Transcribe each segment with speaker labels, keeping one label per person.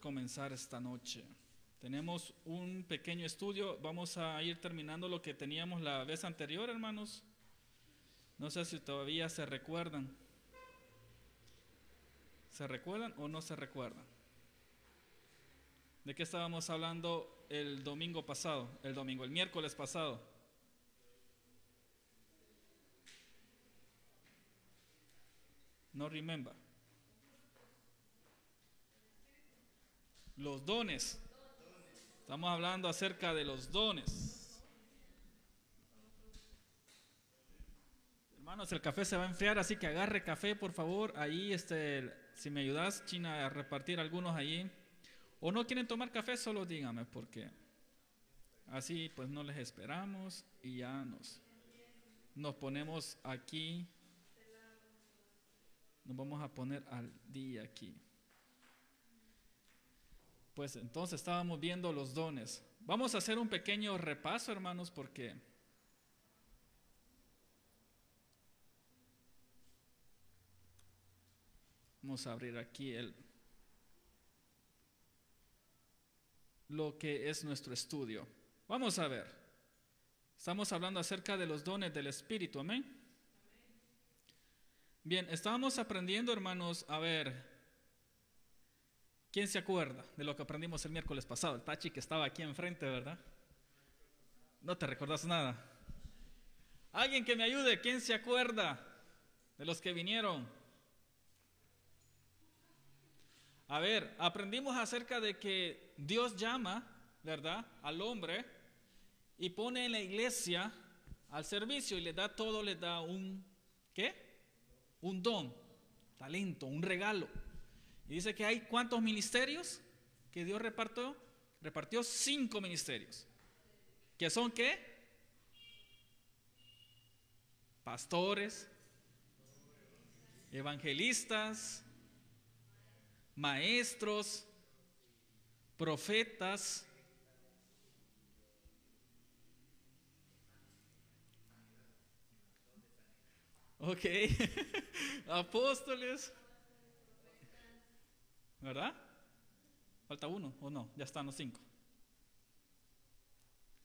Speaker 1: comenzar esta noche. Tenemos un pequeño estudio. Vamos a ir terminando lo que teníamos la vez anterior, hermanos. No sé si todavía se recuerdan. ¿Se recuerdan o no se recuerdan? ¿De qué estábamos hablando el domingo pasado? El domingo, el miércoles pasado. No remember. Los dones. Estamos hablando acerca de los dones. Hermanos, el café se va a enfriar, así que agarre café, por favor. Ahí, este, si me ayudas, China, a repartir algunos allí. O no quieren tomar café, solo dígame, porque así pues no les esperamos y ya nos, nos ponemos aquí. Nos vamos a poner al día aquí. Pues entonces estábamos viendo los dones. Vamos a hacer un pequeño repaso, hermanos, porque vamos a abrir aquí el lo que es nuestro estudio. Vamos a ver. Estamos hablando acerca de los dones del Espíritu, amén. Bien, estábamos aprendiendo, hermanos, a ver ¿Quién se acuerda de lo que aprendimos el miércoles pasado? El Tachi que estaba aquí enfrente, ¿verdad? No te recordás nada. Alguien que me ayude, ¿quién se acuerda de los que vinieron? A ver, aprendimos acerca de que Dios llama, ¿verdad?, al hombre y pone en la iglesia al servicio y le da todo, le da un, ¿qué? Un don, talento, un regalo. Y dice que hay cuántos ministerios que Dios repartió. Repartió cinco ministerios. ¿Que son qué? Pastores, evangelistas, maestros, profetas. Ok, apóstoles, ¿Verdad? Falta uno o no, ya están los cinco.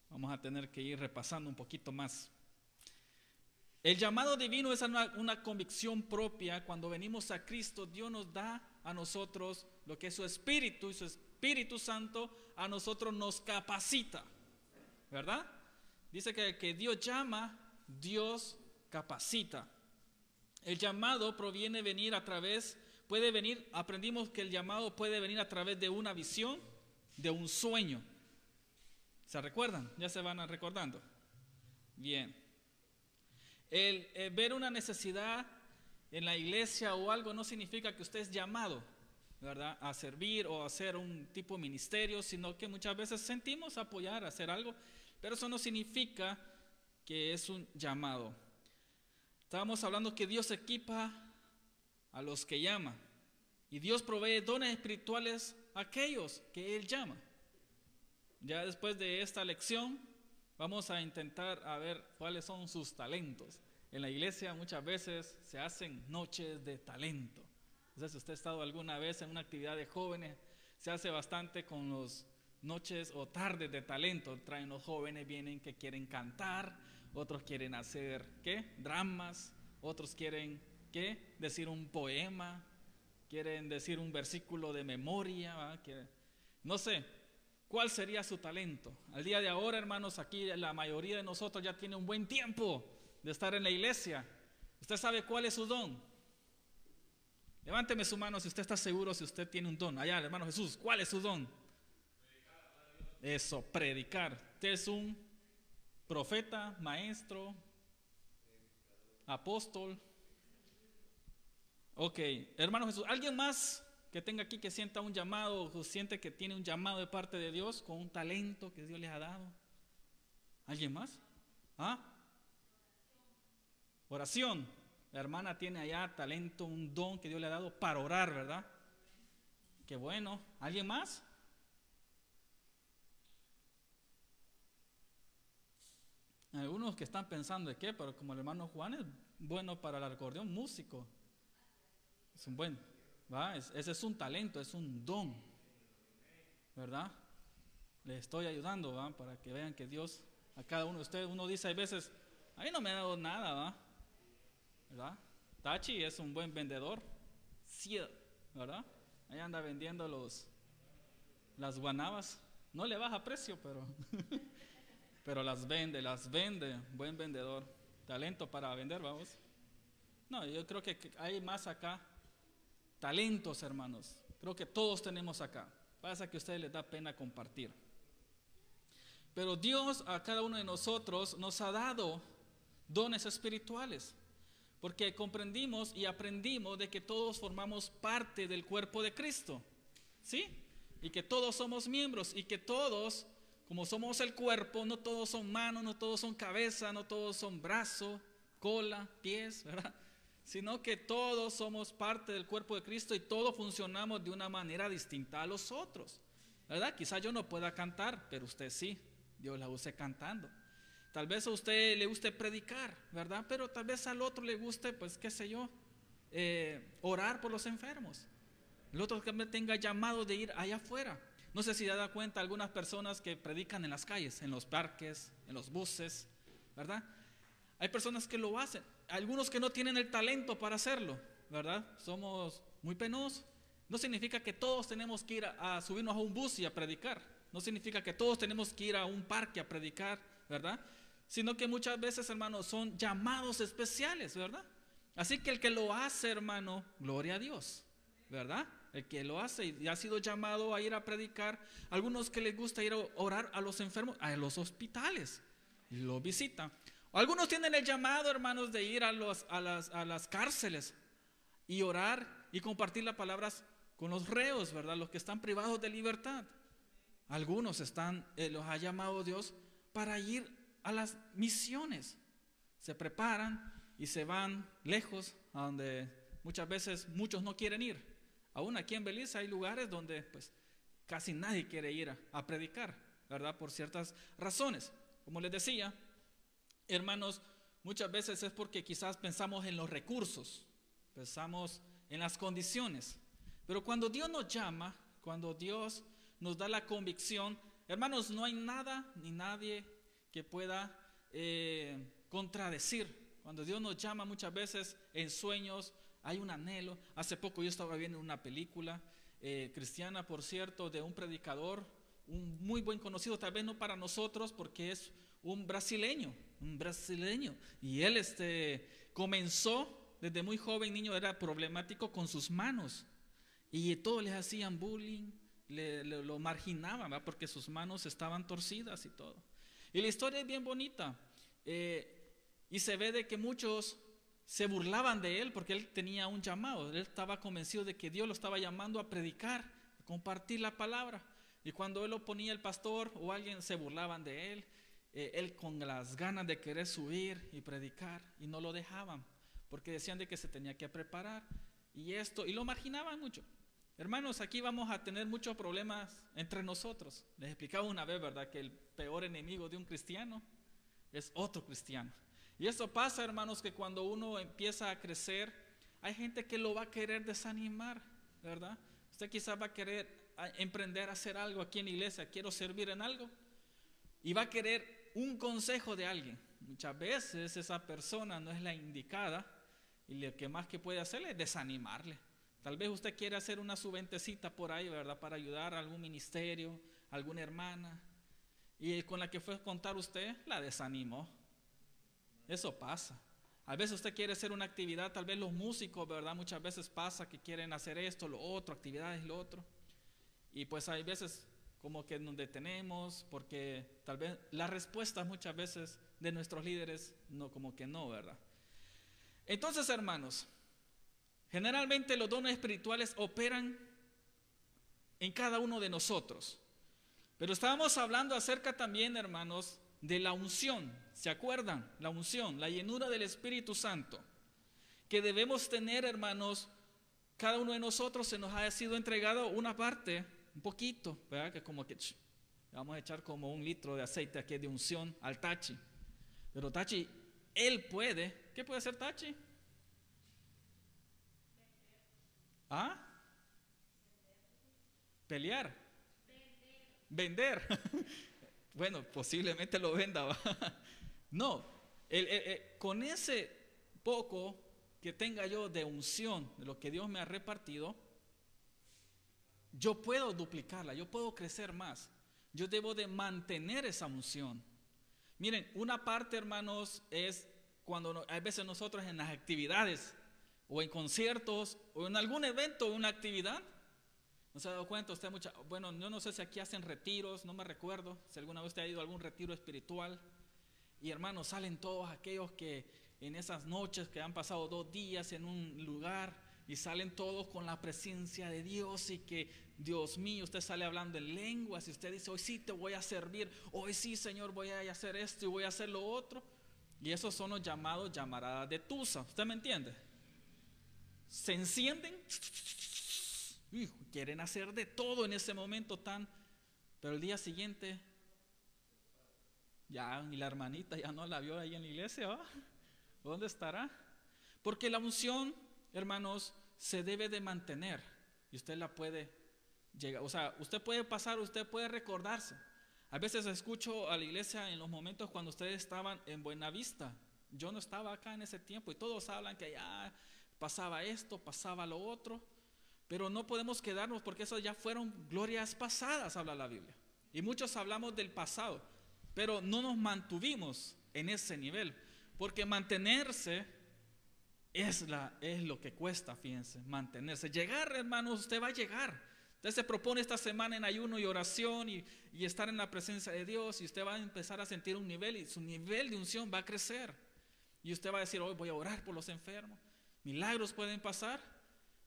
Speaker 1: Vamos a tener que ir repasando un poquito más. El llamado divino es una, una, convicción propia. Cuando venimos a Cristo, Dios nos da a nosotros lo que es su Espíritu y su Espíritu Santo a nosotros nos capacita. ¿Verdad? Dice que, que Dios llama, Dios capacita. El llamado proviene venir a través puede venir, aprendimos que el llamado puede venir a través de una visión, de un sueño. ¿Se recuerdan? Ya se van recordando. Bien. El, eh, ver una necesidad en la iglesia o algo no significa que usted es llamado, ¿verdad? A servir o a hacer un tipo de ministerio, sino que muchas veces sentimos apoyar, hacer algo, pero eso no significa que es un llamado. Estábamos hablando que Dios equipa a los que llama. Y Dios provee dones espirituales a aquellos que Él llama. Ya después de esta lección vamos a intentar a ver cuáles son sus talentos. En la iglesia muchas veces se hacen noches de talento. Entonces, si usted ha estado alguna vez en una actividad de jóvenes, se hace bastante con los noches o tardes de talento. Traen los jóvenes, vienen que quieren cantar, otros quieren hacer, ¿qué? Dramas, otros quieren Decir un poema, quieren decir un versículo de memoria, no sé, ¿cuál sería su talento? Al día de ahora, hermanos, aquí la mayoría de nosotros ya tiene un buen tiempo de estar en la iglesia. ¿Usted sabe cuál es su don? Levánteme su mano si usted está seguro si usted tiene un don. Allá, hermano Jesús, ¿cuál es su don? Eso, predicar. Usted es un profeta, maestro, apóstol, Ok, hermano Jesús, ¿alguien más que tenga aquí que sienta un llamado o siente que tiene un llamado de parte de Dios con un talento que Dios les ha dado? ¿Alguien más? ¿Ah? Oración. La hermana tiene allá talento, un don que Dios le ha dado para orar, ¿verdad? Qué bueno. ¿Alguien más? Algunos que están pensando de qué, pero como el hermano Juan es bueno para el acordeón, músico. Es un buen, ¿va? ese es un talento, es un don, ¿verdad? Le estoy ayudando, ¿va? Para que vean que Dios a cada uno de ustedes, uno dice, hay veces, a mí no me ha dado nada, ¿va? ¿Verdad? Tachi es un buen vendedor, sí, ¿verdad? Ahí anda vendiendo los, las guanabas. No le baja precio, pero, pero las vende, las vende. Buen vendedor. Talento para vender, vamos. No, yo creo que hay más acá. Talentos, hermanos. Creo que todos tenemos acá. Pasa que a ustedes les da pena compartir. Pero Dios a cada uno de nosotros nos ha dado dones espirituales. Porque comprendimos y aprendimos de que todos formamos parte del cuerpo de Cristo. ¿Sí? Y que todos somos miembros y que todos, como somos el cuerpo, no todos son manos, no todos son cabeza, no todos son brazo, cola, pies, ¿verdad? Sino que todos somos parte del cuerpo de Cristo y todos funcionamos de una manera distinta a los otros. ¿Verdad? Quizá yo no pueda cantar, pero usted sí. Dios la use cantando. Tal vez a usted le guste predicar, ¿verdad? Pero tal vez al otro le guste, pues, qué sé yo, eh, orar por los enfermos. El otro también tenga llamado de ir allá afuera. No sé si da cuenta algunas personas que predican en las calles, en los parques, en los buses, ¿verdad? Hay personas que lo hacen, algunos que no tienen el talento para hacerlo, ¿verdad? Somos muy penosos. No significa que todos tenemos que ir a, a subirnos a un bus y a predicar. No significa que todos tenemos que ir a un parque a predicar, ¿verdad? sino que muchas veces, hermanos, son llamados especiales, ¿verdad? Así que el que lo hace, hermano, gloria a Dios, ¿verdad? El que lo hace y ha sido llamado a ir a predicar, algunos que les gusta ir a orar a los enfermos, a los hospitales, y lo visitan. Algunos tienen el llamado, hermanos, de ir a, las cárceles y orar y compartir las palabras con los reos, ¿verdad? Los que están privados de libertad. Algunos están, eh, los ha llamado Dios para ir a las misiones. Se preparan y se van lejos, a donde muchas veces muchos no quieren ir. Aún aquí en Belice hay lugares donde pues casi nadie quiere ir a, predicar, ¿verdad? Por ciertas razones. Como les decía, hermanos, muchas veces es porque quizás pensamos en los recursos, pensamos en las condiciones. Pero cuando Dios nos llama, cuando Dios nos da la convicción, hermanos, no hay nada ni nadie que pueda eh, contradecir. Cuando Dios nos llama muchas veces en sueños, hay un anhelo. Hace poco yo estaba viendo una película eh, cristiana, por cierto, de un predicador, un muy buen conocido, tal vez no para nosotros, porque es un brasileño, un brasileño. Y él este, comenzó desde muy joven, niño, era problemático con sus manos. Y todos le hacían bullying, le, lo marginaban, porque sus manos estaban torcidas y todo. Y la historia es bien bonita. Eh, y se ve de que muchos se burlaban de él porque él tenía un llamado. Él estaba convencido de que Dios lo estaba llamando a predicar, a compartir la palabra. Y cuando él lo ponía el pastor o alguien se burlaban de él, eh, él con las ganas de querer subir y predicar y no lo dejaban porque decían de que se tenía que preparar y esto y lo marginaban mucho. Hermanos, aquí vamos a tener muchos problemas entre nosotros. Les explicaba una vez, ¿verdad?, que el peor enemigo de un cristiano es otro cristiano. Y eso pasa, hermanos, que cuando uno empieza a crecer, hay gente que lo va a querer desanimar, ¿verdad? Usted quizás va a querer emprender a hacer algo aquí en la iglesia, quiero servir en algo, y va a querer un consejo de alguien. Muchas veces esa persona no es la indicada y lo que más que puede hacerle es desanimarle. Tal vez usted quiere hacer una subentecita por ahí, ¿verdad? Para ayudar a algún ministerio, alguna hermana. Y con la que fue a contar usted, la desanimó. Eso pasa. A veces usted quiere hacer una actividad, tal vez los músicos, ¿verdad? Muchas veces pasa que quieren hacer esto, lo otro, actividades, lo otro. Y pues hay veces como que nos detenemos porque tal vez las respuestas muchas veces de nuestros líderes no como que no, ¿verdad? Entonces, hermanos, Generalmente los dones espirituales operan en cada uno de nosotros. Pero estábamos hablando acerca también, hermanos, de la unción. ¿Se acuerdan? La unción, la llenura del Espíritu Santo. Que debemos tener, hermanos, cada uno de nosotros se nos ha sido entregado una parte, un poquito, ¿verdad? Que como que vamos a echar como un litro de aceite aquí de unción al tachi. Pero Tachi, él puede. ¿Qué puede hacer Tachi? ¿Ah? Pelear. Vender. bueno, posiblemente lo venda. No, con ese poco que tenga yo de unción, de lo que Dios me ha repartido, yo puedo duplicarla, yo puedo crecer más. Yo debo de mantener esa unción. Miren, una parte, hermanos, es cuando hay veces nosotros en las actividades o en conciertos o en algún evento o una actividad, ¿no se ha dado cuenta usted mucha, bueno, yo no sé si aquí hacen retiros, no me recuerdo, si alguna vez usted ha ido a algún retiro espiritual y hermanos, salen todos aquellos que en esas noches que han pasado dos días en un lugar y salen todos con la presencia de Dios y que Dios mío, usted sale hablando en lenguas y usted dice, hoy sí te voy a servir, hoy sí Señor voy a hacer esto y voy a hacer lo otro. Y esos son los llamados llamaradas de Tusa, ¿usted me entiende? Se encienden, quieren hacer de todo en ese momento tan, pero el día siguiente, ya, la hermanita ya no la vio ahí en la iglesia, ¿dónde estará? Porque la unción, hermanos, se debe de mantener y usted la puede llegar, o sea, usted puede pasar, usted puede recordarse. A veces escucho a la iglesia en los momentos cuando ustedes estaban en Buena Vista. Yo no estaba acá en ese tiempo y todos hablan que ya pasaba esto, pasaba lo otro, pero no podemos quedarnos porque esas ya fueron glorias pasadas, habla la Biblia. Y muchos hablamos del pasado, pero no nos mantuvimos en ese nivel, porque mantenerse es, lo que cuesta, fíjense, mantenerse. Llegar, hermanos, usted va a llegar. Usted se propone esta semana en ayuno y oración y, y estar en la presencia de Dios y usted va a empezar a sentir un nivel y su nivel de unción va a crecer. Y usted va a decir, hoy voy a orar por los enfermos. Milagros pueden pasar,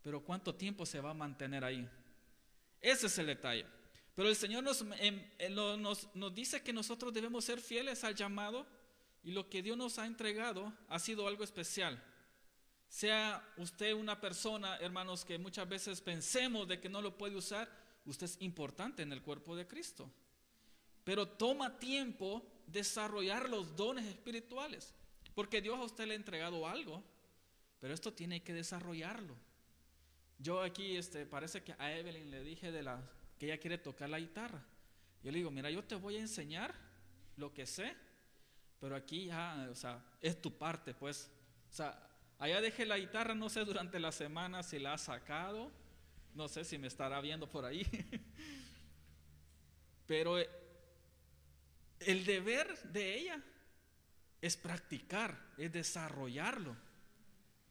Speaker 1: pero ¿cuánto tiempo se va a mantener ahí? Ese es el detalle. Pero el Señor nos, em, eh, nos, nos dice que nosotros debemos ser fieles al llamado y lo que Dios nos ha entregado ha sido algo especial. Sea usted una persona, hermanos, que muchas veces pensemos de que no lo puede usar, usted es importante en el cuerpo de Cristo. Pero toma tiempo desarrollar los dones espirituales, porque Dios a usted le ha entregado algo, pero esto tiene que desarrollarlo. Yo aquí, este, parece que a Evelyn le dije de la, que ella quiere tocar la guitarra. Yo le digo, mira, yo te voy a enseñar lo que sé, pero aquí ya, o sea, es tu parte, pues. O sea, allá dejé la guitarra, no sé durante la semana si la ha sacado, no sé si me estará viendo por ahí. pero eh, el deber de ella es practicar, es desarrollarlo.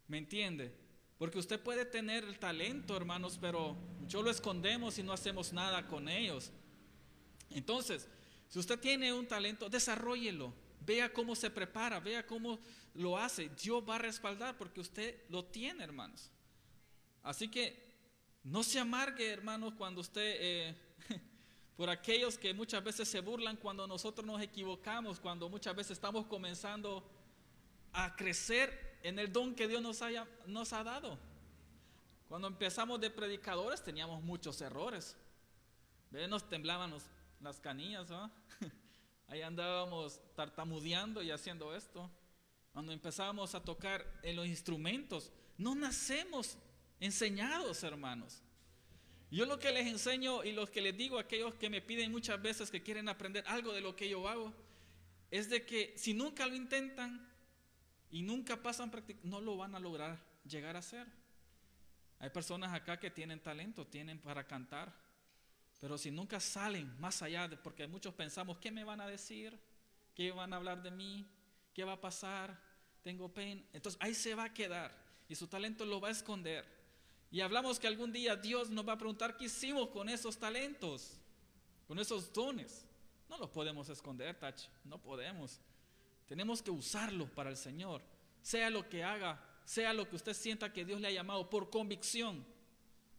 Speaker 1: ¿Me entiende? Porque usted puede tener el talento, hermanos, pero yo lo escondemos y no hacemos nada con ellos. Entonces, si usted tiene un talento, desarrollelo. Vea cómo se prepara, vea cómo lo hace. Dios va a respaldar porque usted lo tiene, hermanos. Así que no se amargue, hermanos, cuando usted, eh, por aquellos que muchas veces se burlan cuando nosotros nos equivocamos, cuando muchas veces estamos comenzando a crecer en el don que Dios nos, haya, nos ha dado. Cuando empezamos de predicadores teníamos muchos errores. Nos temblaban las canillas, Ahí andábamos tartamudeando y haciendo esto. Cuando empezábamos a tocar en los instrumentos, no nacemos enseñados, hermanos. Yo lo que les enseño y lo que les digo a aquellos que me piden muchas veces que quieren aprender algo de lo que yo hago, es de que si nunca lo intentan y nunca pasan no lo van a lograr llegar a ser. Hay personas acá que tienen talento, tienen para cantar, pero si nunca salen más allá de, porque muchos pensamos, ¿qué me van a decir? ¿Qué van a hablar de mí? ¿Qué va a pasar? Tengo pena. Entonces ahí se va a quedar y su talento lo va a esconder. Y hablamos que algún día Dios nos va a preguntar qué hicimos con esos talentos, con esos dones. No los podemos esconder, Tach, no podemos. Tenemos que usarlos para el Señor. Sea lo que haga, sea lo que usted sienta que Dios le ha llamado por convicción.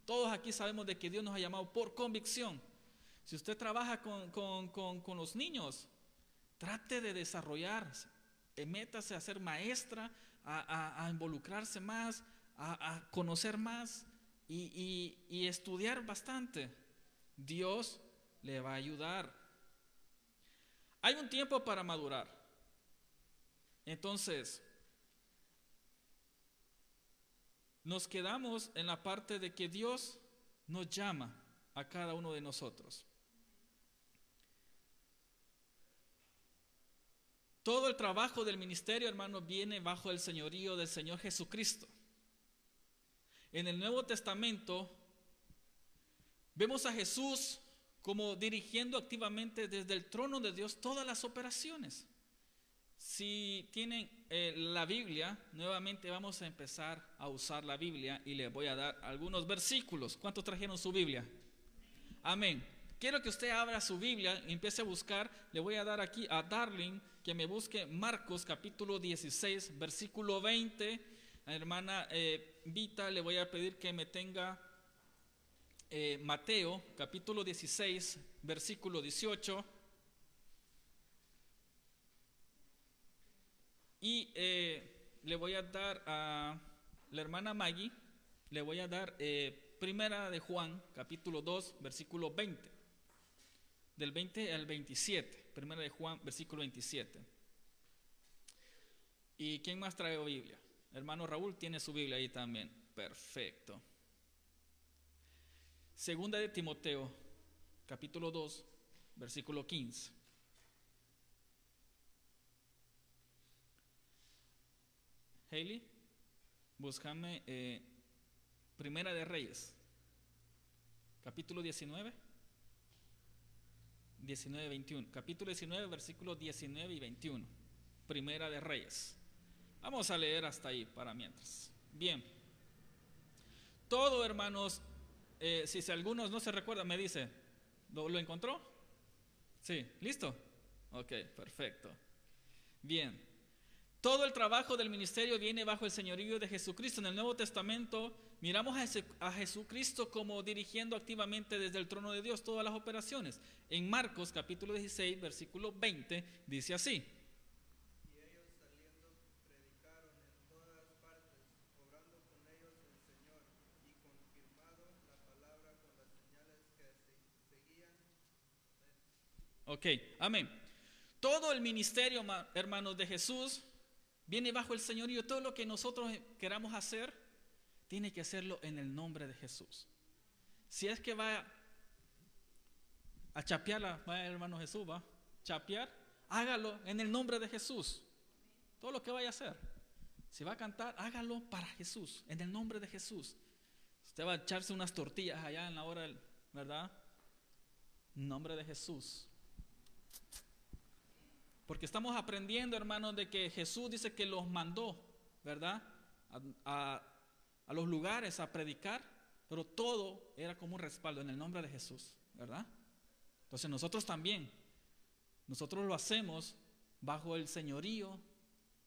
Speaker 1: Todos aquí sabemos de que Dios nos ha llamado por convicción. Si usted trabaja con, los niños, trate de desarrollarse, eh, métase a ser maestra, a, involucrarse más, a, conocer más y, y estudiar bastante. Dios le va a ayudar. Hay un tiempo para madurar. Entonces, nos quedamos en la parte de que Dios nos llama a cada uno de nosotros. Todo el trabajo del ministerio, hermano, viene bajo el señorío del Señor Jesucristo. En el Nuevo Testamento vemos a Jesús como dirigiendo activamente desde el trono de Dios todas las operaciones. Si tienen eh, la Biblia, nuevamente vamos a empezar a usar la Biblia y les voy a dar algunos versículos. ¿Cuántos trajeron su Biblia? Amén. Quiero que usted abra su Biblia empiece a buscar. Le voy a dar aquí a Darling que me busque Marcos capítulo 16, versículo 20. A hermana eh, Vita le voy a pedir que me tenga eh, Mateo capítulo 16, versículo 18. Y eh, le voy a dar a la hermana Maggie, le voy a dar primera de Juan capítulo 2, versículo 20 del 20 al 27. Primera de Juan, versículo 27. ¿Y quién más trae Biblia? Hermano Raúl tiene su Biblia ahí también. Perfecto. Segunda de Timoteo, capítulo 2, versículo 15. Haley, búscame eh, Primera de Reyes, capítulo 19. 19, 21. Capítulo 19, versículos 19 y 21. Primera de Reyes. Vamos a leer hasta ahí para mientras. Bien. Todo, hermanos, eh, si, algunos no se recuerdan, me dice, ¿lo, ¿lo encontró? Sí, ¿listo? Ok, perfecto. Bien. Todo el trabajo del ministerio viene bajo el señorío de Jesucristo. En el Nuevo Testamento miramos a Jesucristo como dirigiendo activamente desde el trono de Dios todas las operaciones. En Marcos capítulo 16, versículo 20, dice así. Ok, amén. Todo el ministerio, hermanos, de Jesús viene bajo el señorío. Todo lo que nosotros queramos hacer, tiene que hacerlo en el nombre de Jesús. Si es que va a chapear, hermano Jesús, va chapear, hágalo en el nombre de Jesús. Todo lo que vaya a hacer. Si va a cantar, hágalo para Jesús, en el nombre de Jesús. Usted va a echarse unas tortillas allá en la hora, ¿verdad? En nombre de Jesús. Porque estamos aprendiendo, hermanos, de que Jesús dice que los mandó, ¿verdad? A, los lugares a predicar, pero todo era como un respaldo en el nombre de Jesús, ¿verdad? Entonces nosotros también, nosotros lo hacemos bajo el señorío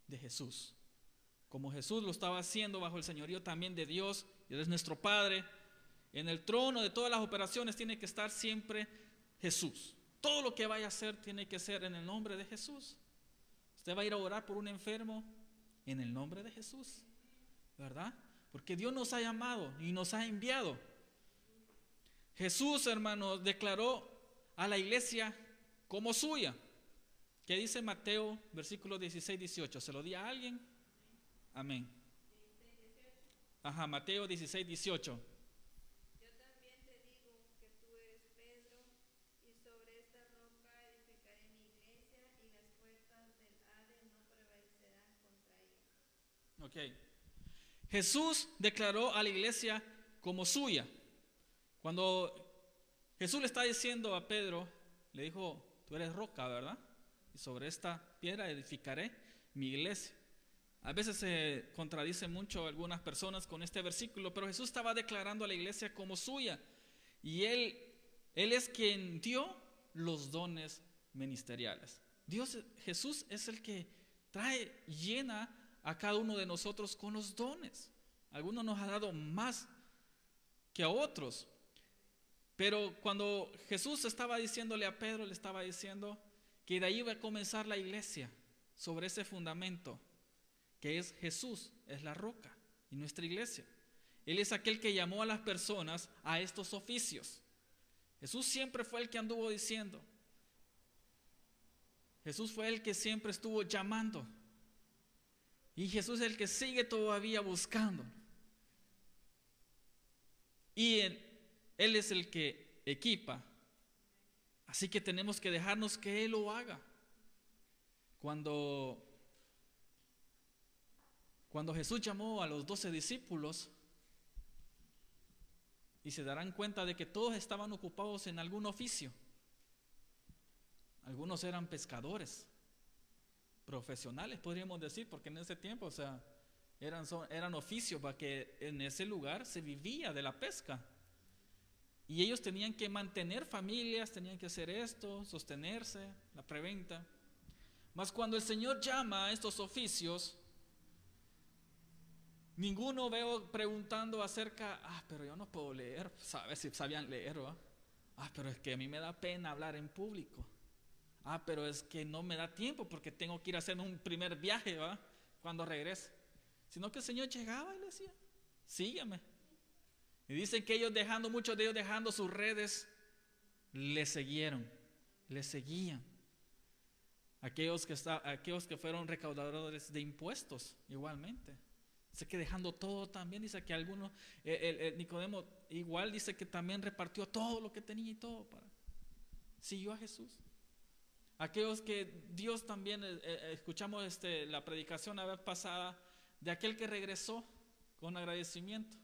Speaker 1: de Jesús. Como Jesús lo estaba haciendo bajo el señorío también de Dios, y es nuestro Padre. En el trono de todas las operaciones tiene que estar siempre Jesús. Todo lo que vaya a hacer tiene que ser en el nombre de Jesús. Usted va a ir a orar por un enfermo en el nombre de Jesús, ¿verdad? Porque Dios nos ha llamado y nos ha enviado. Jesús, hermanos, declaró a la iglesia como suya. ¿Qué dice Mateo, versículo 16, 18? ¿Se lo di a alguien? Amén. Ajá, Mateo 16, 18. Jesús declaró a la iglesia como suya. Cuando Jesús le está diciendo a Pedro, le dijo, tú eres roca, ¿verdad? Y sobre esta piedra edificaré mi iglesia. A veces se contradice mucho algunas personas con este versículo, pero Jesús estaba declarando a la iglesia como suya. Y él, él es quien dio los dones ministeriales. Dios, Jesús es el que trae, llena a cada uno de nosotros con los dones. Algunos nos ha dado más que a otros. Pero cuando Jesús estaba diciéndole a Pedro, le estaba diciendo que de ahí iba a comenzar la iglesia sobre ese fundamento, que es Jesús, es la roca y nuestra iglesia. Él es aquel que llamó a las personas a estos oficios. Jesús siempre fue el que anduvo diciendo. Jesús fue el que siempre estuvo llamando Y Jesús es el que sigue todavía buscando. Y él, él es el que equipa. Así que tenemos que dejarnos que Él lo haga. Cuando, cuando Jesús llamó a los doce discípulos, y se darán cuenta de que todos estaban ocupados en algún oficio. Algunos eran pescadores, profesionales podríamos decir, porque en ese tiempo, o sea, eran, eran oficios para que en ese lugar se vivía de la pesca. Y ellos tenían que mantener familias, tenían que hacer esto, sostenerse, la preventa. Mas cuando el Señor llama a estos oficios, ninguno veo preguntando acerca, ah, pero yo no puedo leer, sabes si sabían leer, ¿va? Ah, pero es que a mí me da pena hablar en público. Ah, pero es que no me da tiempo porque tengo que ir a hacer un primer viaje, ¿va? Cuando regrese. Sino que el Señor llegaba y le decía, sígueme. Y dicen que ellos dejando, muchos de ellos dejando sus redes, le siguieron, le seguían. Aquellos que, está, aquellos que fueron recaudadores de impuestos, igualmente. Dice que dejando todo también, dice que algunos, el, Nicodemo igual dice que también repartió todo lo que tenía y todo para. Siguió a Jesús. Aquellos que Dios también, eh, eh, escuchamos este, la predicación la vez pasada de aquel que regresó con agradecimiento.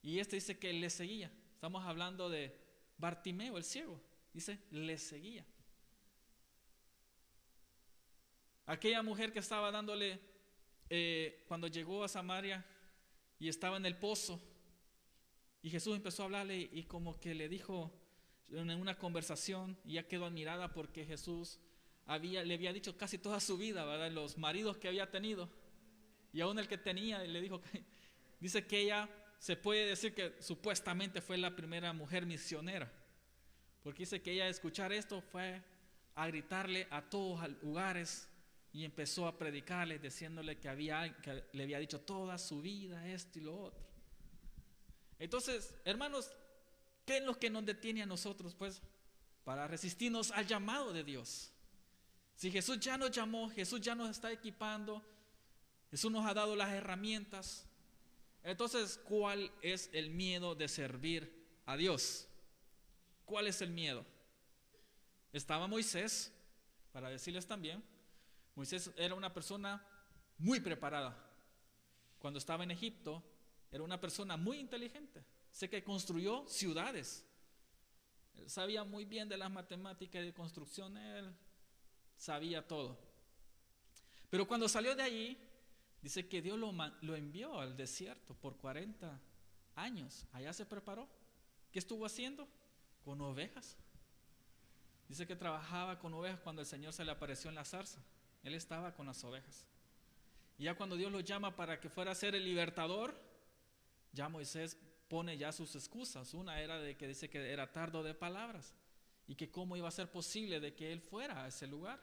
Speaker 1: Y este dice que le seguía. Estamos hablando de Bartimeo, el ciego. Dice, le seguía. Aquella mujer que estaba dándole, eh, cuando llegó a Samaria y estaba en el pozo, y Jesús empezó a hablarle y como que le dijo en una conversación, y ya quedó admirada porque Jesús había, le había dicho casi toda su vida, ¿verdad? Los maridos que había tenido, y aún el que tenía, le dijo que, dice que ella se puede decir que supuestamente fue la primera mujer misionera, porque dice que ella escuchar esto fue a gritarle a todos lugares y empezó a predicarle diciéndole que, había, que le había dicho toda su vida esto y lo otro. Entonces, hermanos, ¿qué es lo que nos detiene a nosotros, pues, para resistirnos al llamado de Dios? Si Jesús ya nos llamó, Jesús ya nos está equipando, Jesús nos ha dado las herramientas, entonces, ¿cuál es el miedo de servir a Dios? ¿Cuál es el miedo? Estaba Moisés, para decirles también, Moisés era una persona muy preparada. Cuando estaba en Egipto, era una persona muy inteligente. Sé que construyó ciudades. Él sabía muy bien de las matemáticas y de construcción, él sabía todo. Pero cuando salió de allí, Dice que Dios lo, lo envió al desierto por 40 años. Allá se preparó. ¿Qué estuvo haciendo? Con ovejas. Dice que trabajaba con ovejas cuando el Señor se le apareció en la zarza. Él estaba con las ovejas. Y ya cuando Dios lo llama para que fuera a ser el libertador, ya Moisés pone ya sus excusas. Una era de que dice que era tardo de palabras y que cómo iba a ser posible de que él fuera a ese lugar.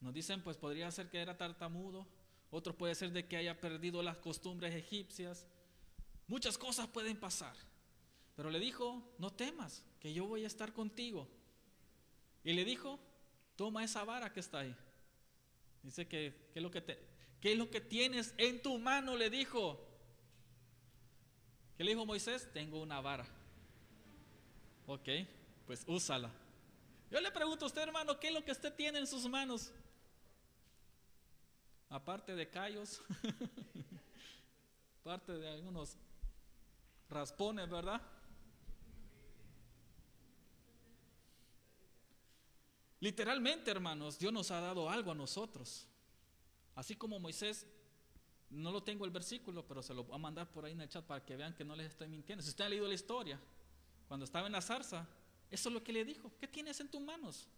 Speaker 1: Nos dicen, pues podría ser que era tartamudo, otro puede ser de que haya perdido las costumbres egipcias. Muchas cosas pueden pasar. Pero le dijo, no temas, que yo voy a estar contigo. Y le dijo, toma esa vara que está ahí. Dice que, ¿qué es lo que, ¿qué es lo que tienes en tu mano? Le dijo. ¿Qué le dijo Moisés? Tengo una vara. Ok, pues úsala. Yo le pregunto a usted, hermano, ¿qué es lo que usted tiene en sus manos? aparte de callos, aparte de algunos raspones, ¿verdad? Literalmente, hermanos, Dios nos ha dado algo a nosotros. Así como Moisés, no lo tengo el versículo, pero se lo voy a mandar por ahí en el chat para que vean que no les estoy mintiendo. Si usted ha leído la historia, cuando estaba en la zarza, eso es lo que le dijo. ¿Qué tienes en tus manos?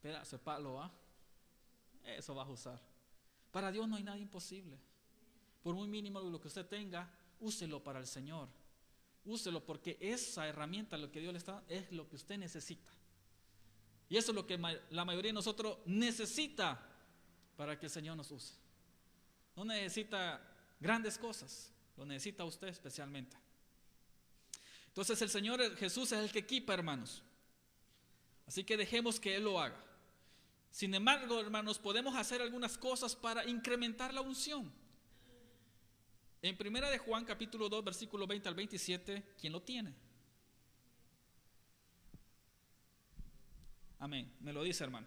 Speaker 1: Pedazo de palo, ¿ah? eso vas a usar. Para Dios no hay nada imposible. Por muy mínimo lo que usted tenga, úselo para el Señor. Úselo porque esa herramienta, lo que Dios le está, es lo que usted necesita. Y eso es lo que la mayoría de nosotros necesita para que el Señor nos use. No necesita grandes cosas, lo necesita usted especialmente. Entonces el Señor Jesús es el que equipa, hermanos. Así que dejemos que Él lo haga. Sin embargo, hermanos, podemos hacer algunas cosas para incrementar la unción. En primera de Juan capítulo 2 versículo 20 al 27, ¿quién lo tiene? Amén. Me lo dice, hermano.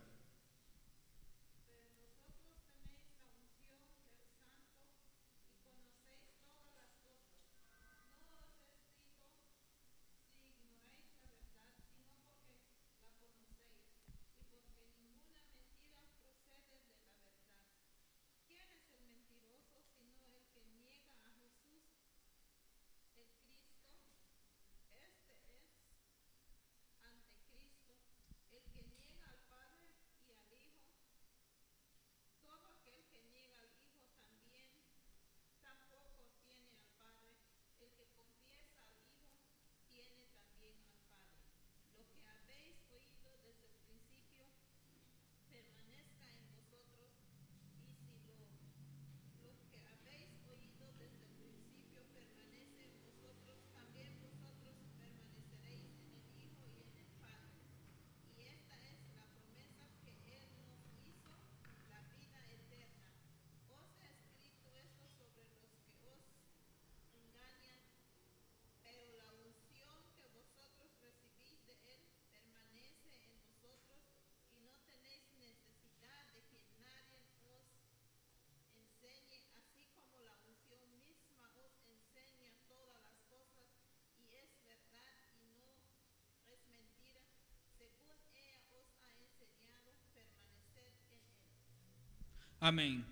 Speaker 1: Amén.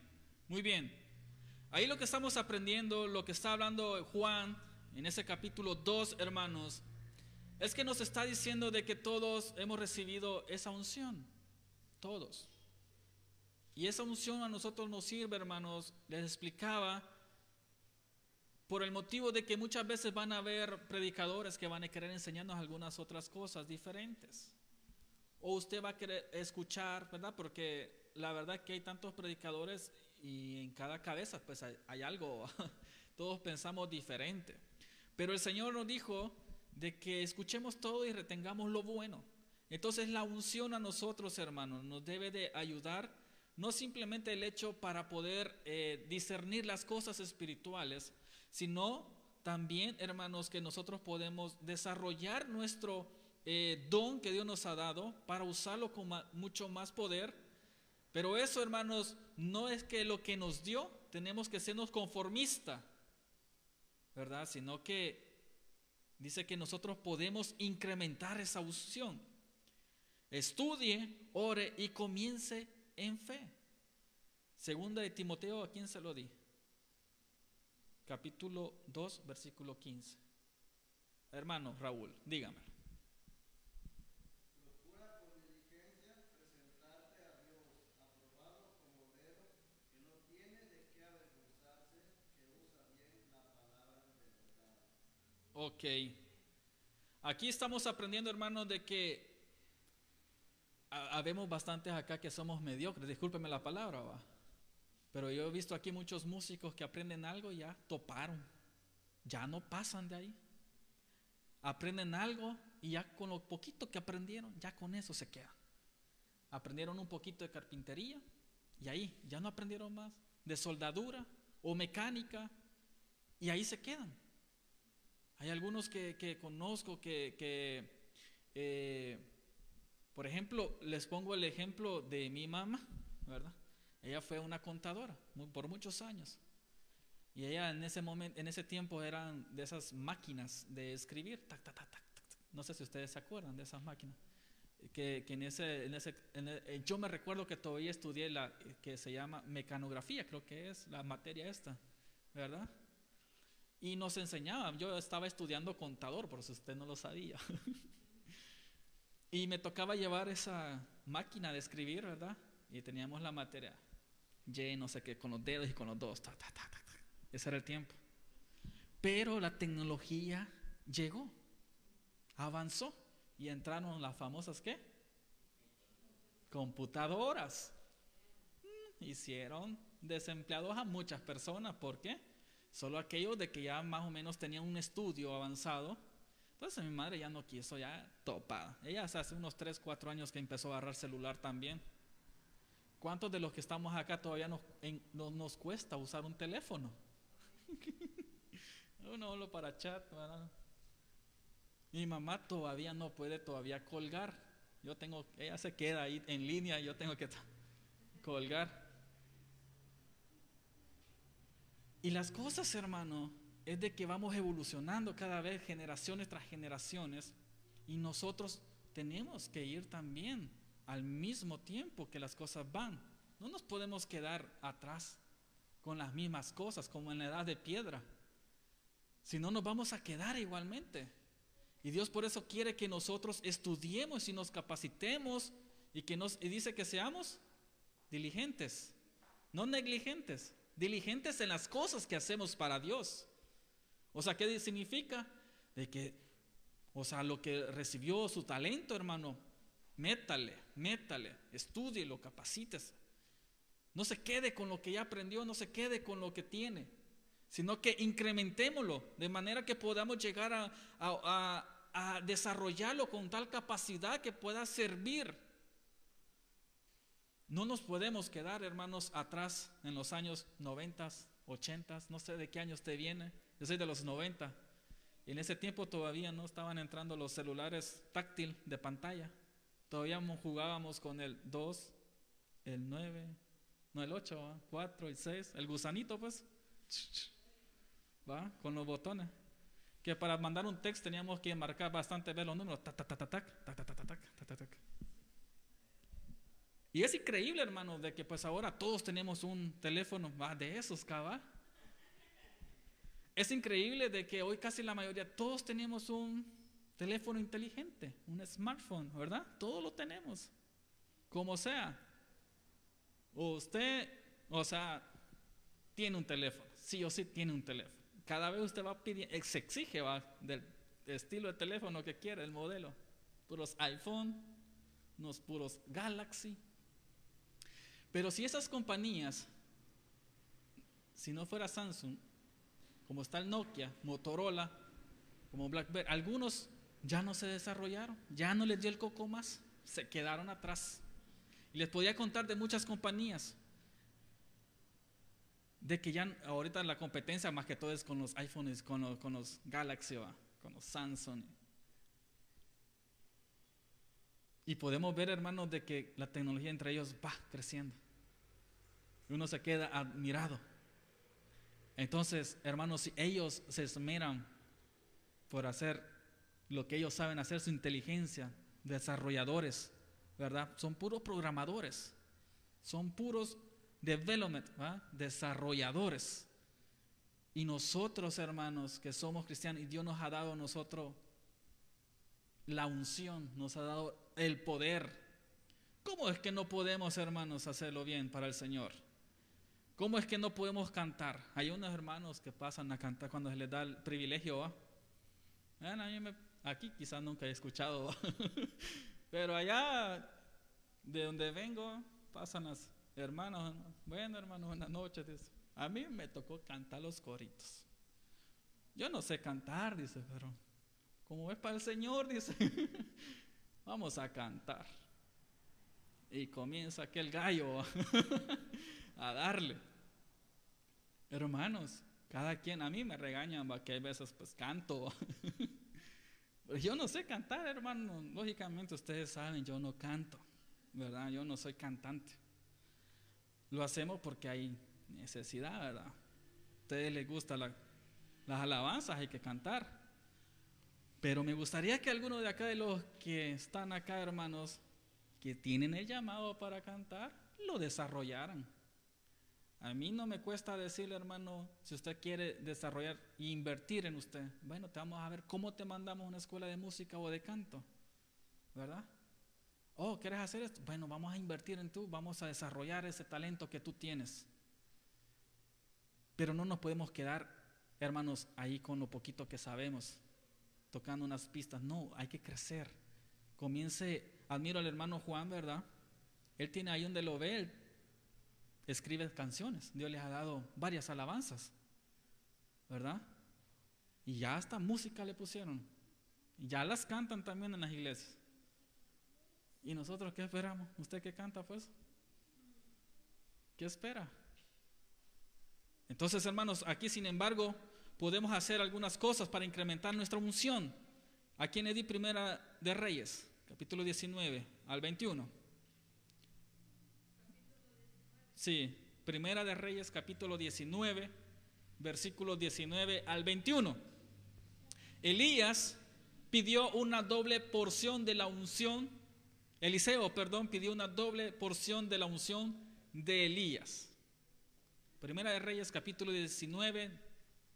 Speaker 1: Muy bien. Ahí lo que estamos aprendiendo, lo que está hablando Juan en ese capítulo 2, hermanos, es que nos está diciendo de que todos hemos recibido esa unción. Todos. Y esa unción a nosotros nos sirve, hermanos, les explicaba, por el motivo de que muchas veces van a haber predicadores que van a querer enseñarnos algunas otras cosas diferentes. O usted va a querer escuchar, ¿verdad? Porque la verdad que hay tantos predicadores y en cada cabeza pues hay, algo, todos pensamos diferente. Pero el Señor nos dijo de que escuchemos todo y retengamos lo bueno. Entonces la unción a nosotros, hermanos, nos debe de ayudar, no simplemente el hecho para poder eh, discernir las cosas espirituales, sino también, hermanos, que nosotros podemos desarrollar nuestro eh, don que Dios nos ha dado para usarlo con mucho más poder pero eso, hermanos, no es que lo que nos dio tenemos que sernos conformista, ¿verdad? Sino que dice que nosotros podemos incrementar esa unción. Estudie, ore y comience en fe. Segunda de Timoteo, ¿a quién se lo di? Capítulo 2, versículo 15. Hermano Raúl, dígame. Ok. Aquí estamos aprendiendo, hermanos, de que habemos bastantes acá que somos mediocres, discúlpeme la palabra, va. Pero yo he visto aquí muchos músicos que aprenden algo y ya toparon, ya no pasan de ahí. Aprenden algo y ya con lo poquito que aprendieron, ya con eso se queda. Aprendieron un poquito de carpintería y ahí ya no aprendieron más, de soldadura o mecánica y ahí se quedan. Hay algunos que, conozco que, eh, por ejemplo, les pongo el ejemplo de mi mamá, ¿verdad? Ella fue una contadora por muchos años. Y ella en ese momento, en ese tiempo eran de esas máquinas de escribir, no sé si ustedes se acuerdan de esas máquinas. Que, en ese, en ese eh, yo me recuerdo que todavía estudié la que se llama mecanografía, creo que es la materia esta, ¿verdad? Y nos enseñaban, yo estaba estudiando contador, por si usted no lo sabía. y me tocaba llevar esa máquina de escribir, ¿verdad? Y teníamos la materia, Y no sé qué, con los dedos y con los dos. Ese era el tiempo. Pero la tecnología llegó, avanzó y entraron las famosas, ¿qué? Computadoras. Mm, hicieron desempleados a muchas personas. ¿Por qué? Solo aquellos de que ya más o menos tenían un estudio avanzado. Entonces mi madre ya no quiso, ya topada. Ella hace unos 3, 4 años que empezó a agarrar celular también. ¿Cuántos de los que estamos acá todavía nos, nos cuesta usar un teléfono? Uno solo para chat. Mi mamá todavía no puede todavía colgar. Yo tengo, ella se queda ahí en línea, yo tengo que colgar. Y las cosas, hermano, es de que vamos evolucionando cada vez generaciones tras generaciones y nosotros tenemos que ir también al mismo tiempo que las cosas van. No nos podemos quedar atrás con las mismas cosas como en la edad de piedra. Si no, nos vamos a quedar igualmente. Y Dios por eso quiere que nosotros estudiemos y nos capacitemos y que nos y dice que seamos diligentes, no negligentes, diligentes en las cosas que hacemos para Dios. O sea, ¿qué significa? De que, o sea, lo que recibió su talento, hermano, métale, métale, estudielo, capacítese. No se quede con lo que ya aprendió, no se quede con lo que tiene, sino que incrementémoslo de manera que podamos llegar a desarrollarlo con tal capacidad que pueda servir. No nos podemos quedar, hermanos, atrás en los años 90, 80, no sé de qué año usted viene, yo soy de los 90. Y en ese tiempo todavía no estaban entrando los celulares táctil de pantalla. Todavía jugábamos con el 2, el 9, no el 8, 4, el 6, el gusanito pues. ¿Va? Con los botones que para mandar un texto teníamos que marcar bastante ver los números. Y es increíble, hermano, de que pues ahora todos tenemos un teléfono de esos, cabal. Es increíble de que hoy casi la mayoría, todos tenemos un teléfono inteligente, un smartphone, ¿verdad? Todos lo tenemos, como sea. Usted, o sea, tiene un teléfono, sí o sí tiene un teléfono cada vez usted va pidiendo, se exige va, del estilo de teléfono que quiere, el modelo. Puros iPhone, unos puros Galaxy. Pero si esas compañías, si no fuera Samsung, como está el Nokia, Motorola, como BlackBerry, algunos ya no se desarrollaron, ya no les dio el coco más, se quedaron atrás. Y les podía contar de muchas compañías de que ya ahorita la competencia más que todo es con los iPhones, con los, con los Galaxy, con los Samsung. Y podemos ver, hermanos, de que la tecnología entre ellos va creciendo. Y uno se queda admirado. Entonces, hermanos, si ellos se esmeran por hacer lo que ellos saben hacer, su inteligencia, desarrolladores, ¿verdad? Son puros programadores, son puros development, desarrolladores. Y nosotros, hermanos, que somos cristianos, y Dios nos ha dado a nosotros la unción, nos ha dado el poder. ¿Cómo es que no podemos, hermanos, hacerlo bien para el Señor? ¿Cómo es que no podemos cantar? Hay unos hermanos que pasan a cantar cuando se les da el privilegio. aquí quizás nunca he escuchado, pero allá de donde vengo pasan las Hermanos, bueno hermano, buenas noches. A mí me tocó cantar los coritos. Yo no sé cantar, dice, pero como es para el Señor, dice, vamos a cantar. Y comienza aquel gallo a darle. Hermanos, cada quien, a mí me regañan que hay veces pues canto. Pero yo no sé cantar, hermano. Lógicamente ustedes saben, yo no canto, ¿verdad? Yo no soy cantante. Lo hacemos porque hay necesidad, ¿verdad? A ustedes les gustan las alabanzas, hay que cantar. Pero me gustaría que algunos de acá, de los que están acá, hermanos, que tienen el llamado para cantar, lo desarrollaran. A mí no me cuesta decirle, hermano, si usted quiere desarrollar e invertir en usted, bueno, te vamos a ver cómo te mandamos a una escuela de música o de canto, ¿verdad? Oh, ¿quieres hacer esto? Bueno, vamos a invertir en tú, vamos a desarrollar ese talento que tú tienes. Pero no nos podemos quedar, hermanos, ahí con lo poquito que sabemos, tocando unas pistas. No, hay que crecer. Comience, admiro al hermano Juan, ¿verdad? Él tiene ahí donde lo ve, él escribe canciones. Dios les ha dado varias alabanzas, ¿verdad? Y ya hasta música le pusieron. Ya las cantan también en las iglesias. ¿Y nosotros qué esperamos? ¿Usted qué canta pues? ¿qué espera? Entonces, hermanos, aquí sin embargo podemos hacer algunas cosas para incrementar nuestra unción. Aquí en Edí Primera de Reyes, capítulo 19 al 21. Sí, Primera de Reyes, capítulo 19, versículos 19 al 21. Elías pidió una doble porción de la unción, Eliseo, perdón, pidió una doble porción de la unción de Elías. Primera de Reyes, capítulo 19,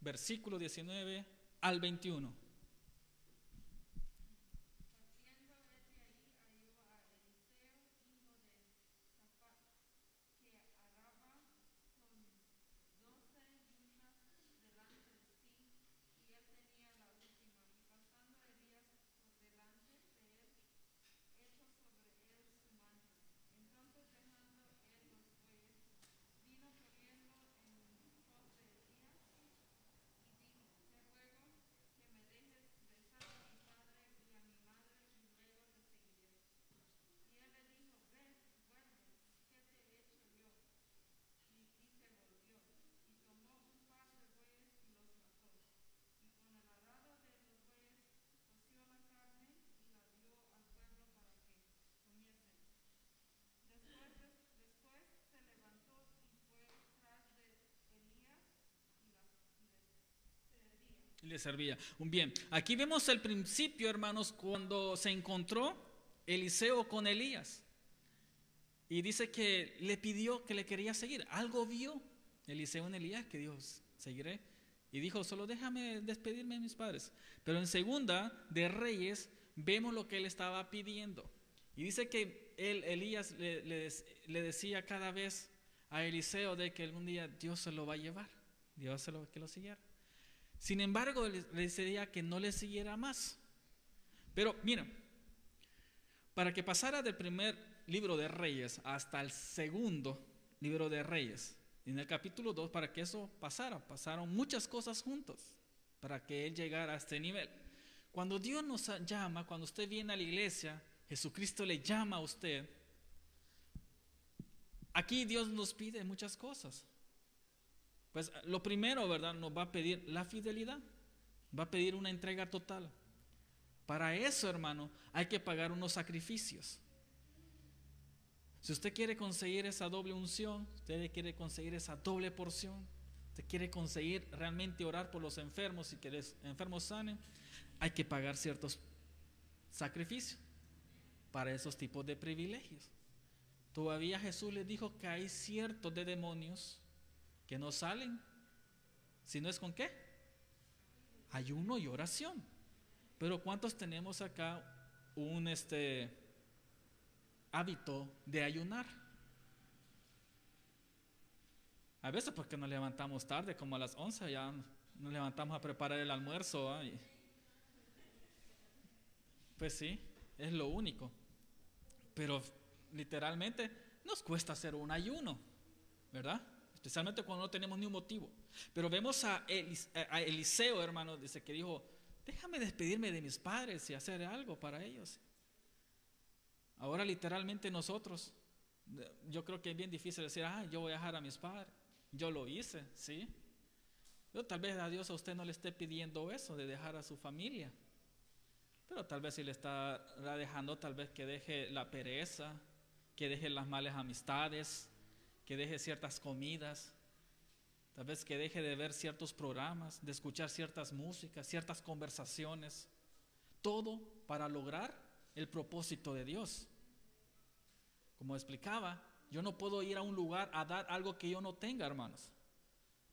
Speaker 1: versículo 19 al 21. Le servía. Bien, aquí vemos el principio, hermanos, cuando se encontró Eliseo con Elías. Y dice que le pidió que le quería seguir. Algo vio Eliseo en Elías que Dios seguiré. Y dijo, solo déjame despedirme de mis padres. Pero en segunda de Reyes vemos lo que él estaba pidiendo. Y dice que él, Elías le, le, decía cada vez a Eliseo de que algún día Dios se lo va a llevar. Dios se lo que lo siguiera. Sin embargo, le decía que no le siguiera más. Pero mira, para que pasara del primer libro de Reyes hasta el segundo libro de Reyes, en el capítulo 2, para que eso pasara, pasaron muchas cosas juntos para que él llegara a este nivel. Cuando Dios nos llama, cuando usted viene a la iglesia, Jesucristo le llama a usted. Aquí Dios nos pide muchas cosas. Pues lo primero, ¿verdad? Nos va a pedir la fidelidad. Va a pedir una entrega total. Para eso, hermano, hay que pagar unos sacrificios. Si usted quiere conseguir esa doble unción, usted quiere conseguir esa doble porción, usted quiere conseguir realmente orar por los enfermos y que los enfermos sanen, hay que pagar ciertos sacrificios para esos tipos de privilegios. Todavía Jesús le dijo que hay ciertos de demonios que no salen. Si no es con qué? Ayuno y oración. Pero ¿cuántos tenemos acá un este hábito de ayunar? A veces porque nos levantamos tarde, como a las 11 ya nos levantamos a preparar el almuerzo. Pues sí, es lo único. Pero literalmente nos cuesta hacer un ayuno, ¿verdad? Especialmente cuando no tenemos ni un motivo. Pero vemos a, Eliseo, hermano, dice que dijo, déjame despedirme de mis padres y hacer algo para ellos. Ahora literalmente nosotros, yo creo que es bien difícil decir, ah, yo voy a dejar a mis padres. Yo lo hice, ¿sí? Pero tal vez a Dios a usted no le esté pidiendo eso, de dejar a su familia. Pero tal vez si le está dejando, tal vez que deje la pereza, que deje las malas amistades, que deje ciertas comidas, tal vez que deje de ver ciertos programas, de escuchar ciertas músicas, ciertas conversaciones, todo para lograr el propósito de Dios. Como explicaba, yo no puedo ir a un lugar a dar algo que yo no tenga, hermanos.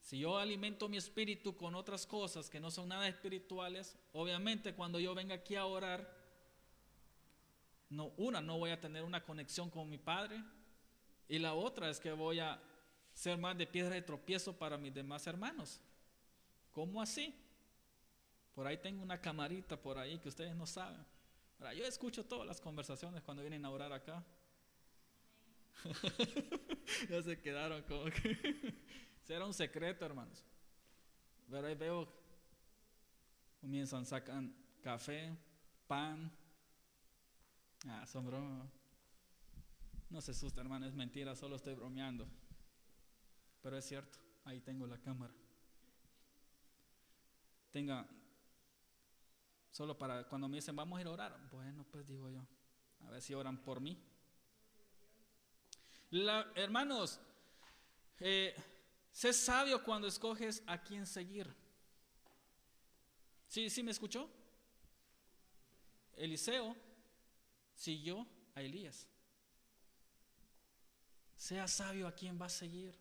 Speaker 1: Si yo alimento mi espíritu con otras cosas que no son nada espirituales, obviamente cuando yo venga aquí a orar, no, una, no voy a tener una conexión con mi Padre, y la otra es que voy a ser más de piedra de tropiezo para mis demás hermanos. ¿Cómo así? Por ahí tengo una camarita por ahí que ustedes no saben. yo escucho todas las conversaciones cuando vienen a orar acá. ya se quedaron como que... Será un secreto, hermanos. Pero ahí veo, comienzan, sacan café, pan. Ah, son no se asusta, hermano, es mentira, solo estoy bromeando. pero es cierto, ahí tengo la cámara. Tenga, solo para cuando me dicen vamos a ir a orar, bueno, pues digo yo, a ver si oran por mí. hermanos, eh, sé sabio cuando escoges a quién seguir. ¿Sí, ¿Sí me escuchó? Eliseo siguió a Elías. Sea sabio a quién va a seguir.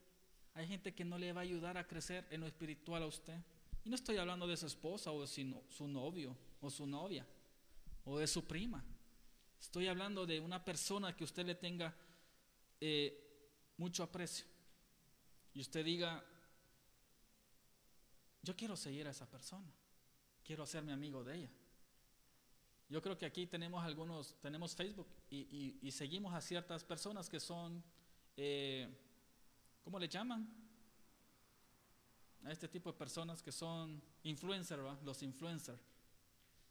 Speaker 1: Hay gente que no le va a ayudar a crecer en lo espiritual a usted. Y no estoy hablando de su esposa o de su novio o su novia o de su prima. Estoy hablando de una persona que usted le tenga eh, mucho aprecio. Y usted diga, yo quiero seguir a esa persona. Quiero hacerme amigo de ella. Yo creo que aquí tenemos algunos, tenemos Facebook y, seguimos a ciertas personas que son, eh, ¿cómo le llaman? A este tipo de personas que son influencers, los influencers,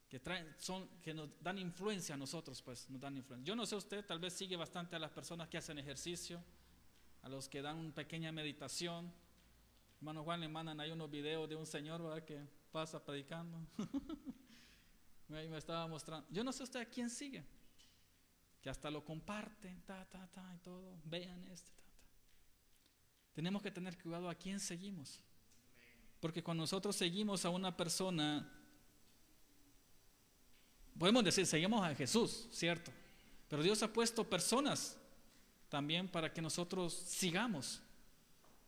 Speaker 1: que traen, que nos dan influencia a nosotros, pues, nos dan influencia. Yo no sé usted, tal vez sigue bastante a las personas que hacen ejercicio, a los que dan una pequeña meditación. Hermano Juan le mandan ahí unos videos de un señor que pasa predicando. Me estaba mostrando. Yo no sé usted a quién sigue. Que hasta lo comparten, ta, ta, ta, y todo. Vean. Tenemos que tener cuidado a quién seguimos. Porque cuando nosotros seguimos a una persona, podemos decir, seguimos a Jesús, ¿cierto? Pero Dios ha puesto personas también para que nosotros sigamos,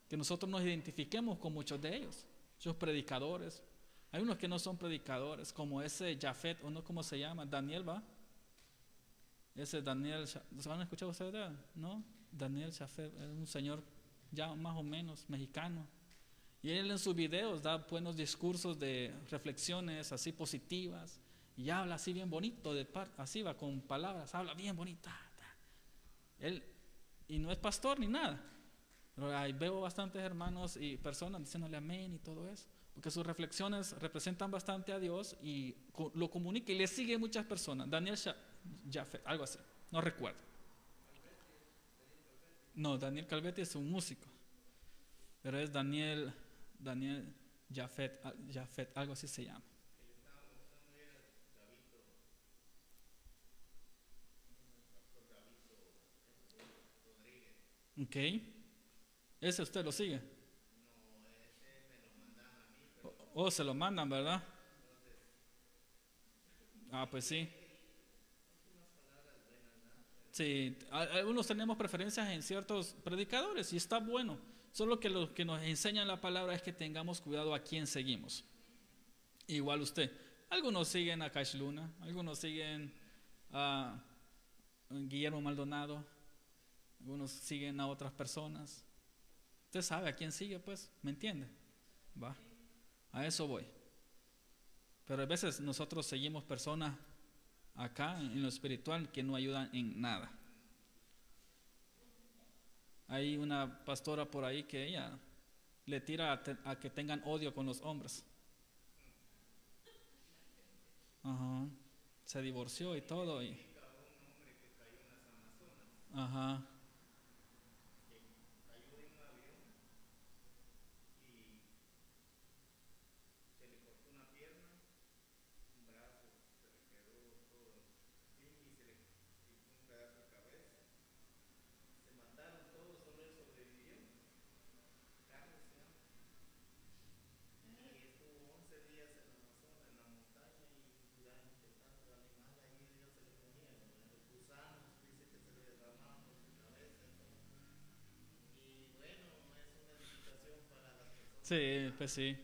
Speaker 1: que nosotros nos identifiquemos con muchos de ellos, muchos predicadores, hay unos que no son predicadores, como ese Jafet, o no, ¿cómo se llama? Daniel, ¿va? Ese Daniel, ¿se han escuchado ustedes? ¿No? Daniel Jafet, es un señor ya más o menos mexicano. Y él en sus videos da buenos discursos de reflexiones así positivas y habla así bien bonito, así va con palabras, habla bien bonita. Él, y no es pastor ni nada. Pero ahí veo bastantes hermanos y personas diciéndole amén y todo eso porque sus reflexiones representan bastante a Dios y lo comunica y le sigue muchas personas. Daniel Jaffe, algo así, no recuerdo. No, Daniel Calvetti es un músico, pero es Daniel, Daniel Jafet, Jafet, algo así se llama. Ok. Ese usted lo sigue. Oh, se lo mandan, ¿verdad? Ah, pues sí. Sí, algunos tenemos preferencias en ciertos predicadores y está bueno. Solo que lo que nos enseña la palabra es que tengamos cuidado a quién seguimos. Igual usted. Algunos siguen a Cash Luna, algunos siguen a Guillermo Maldonado, algunos siguen a otras personas. Usted sabe a quién sigue, pues, ¿me entiende? Va. A eso voy. Pero a veces nosotros seguimos personas acá en lo espiritual que no ayudan en nada. Hay una pastora por ahí que ella le tira a, que tengan odio con los hombres. Ajá. Se divorció y todo. Y... Ajá. Sí, pues sí.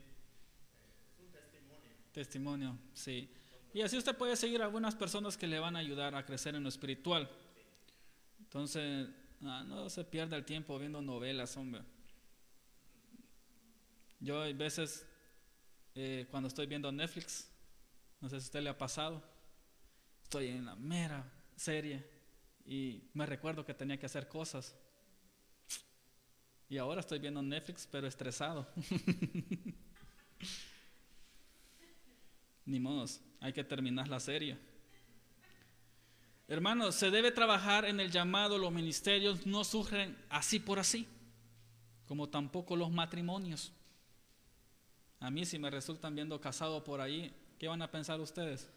Speaker 1: testimonio. sí. Y así usted puede seguir algunas personas que le van a ayudar a crecer en lo espiritual. Entonces, ah, no se pierda el tiempo viendo novelas, hombre. Yo hay veces, eh, cuando estoy viendo Netflix, no sé si a usted le ha pasado, estoy en la mera serie y me recuerdo que tenía que hacer cosas y ahora estoy viendo Netflix, pero estresado. Ni modos, hay que terminar la serie. Hermanos, se debe trabajar en el llamado, los ministerios no surgen así por así. como tampoco los matrimonios. A mí si me resultan viendo casado por ahí, ¿qué van a pensar ustedes?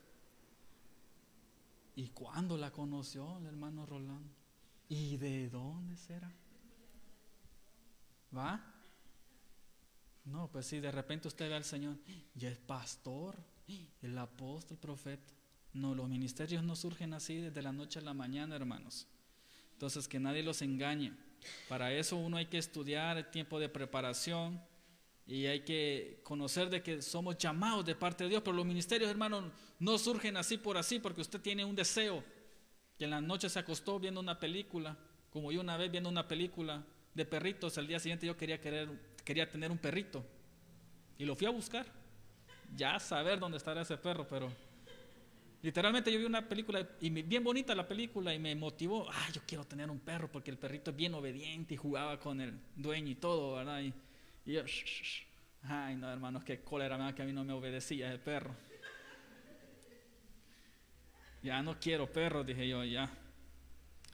Speaker 1: ¿Y cuándo la conoció el hermano Rolando? ¿Y de dónde será? ¿Va? No, pues si de repente usted ve al Señor, ya es pastor, el apóstol, profeta. No, los ministerios no surgen así desde la noche a la mañana, hermanos. Entonces, que nadie los engañe. Para eso uno hay que estudiar el tiempo de preparación y hay que conocer de que somos llamados de parte de Dios. Pero los ministerios, hermanos, no surgen así por así porque usted tiene un deseo. Que en la noche se acostó viendo una película, como yo una vez viendo una película de perritos, el día siguiente yo quería, querer, quería tener un perrito. Y lo fui a buscar. Ya saber dónde estará ese perro, pero Literalmente yo vi una película y bien bonita la película y me motivó, ah, yo quiero tener un perro porque el perrito es bien obediente y jugaba con el dueño y todo, ¿verdad? Y, yo, ay no hermanos, qué cólera me que a mí no me obedecía ese perro. Ya no quiero perro, dije yo, ya.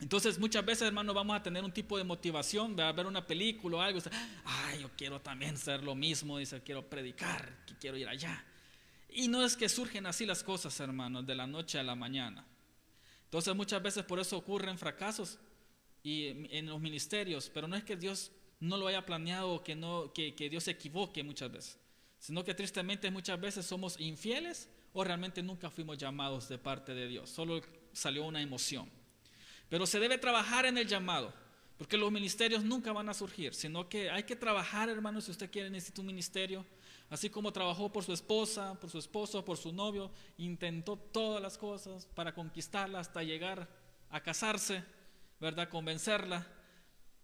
Speaker 1: Entonces muchas veces, hermanos, vamos a tener un tipo de motivación, a ver una película o algo, ay, yo quiero también ser lo mismo, dice, quiero predicar, que quiero ir allá. Y no es que surgen así las cosas, hermanos, de la noche a la mañana. Entonces muchas veces por eso ocurren fracasos y en los ministerios, pero no es que Dios no lo haya planeado o que, no, que, que Dios se equivoque muchas veces, sino que tristemente muchas veces somos infieles o realmente nunca fuimos llamados de parte de Dios, solo salió una emoción. Pero se debe trabajar en el llamado, porque los ministerios nunca van a surgir, sino que hay que trabajar, hermanos, si usted quiere necesita un ministerio, Así como trabajó por su esposa, por su esposo, por su novio, intentó todas las cosas para conquistarla hasta llegar a casarse, ¿verdad? Convencerla.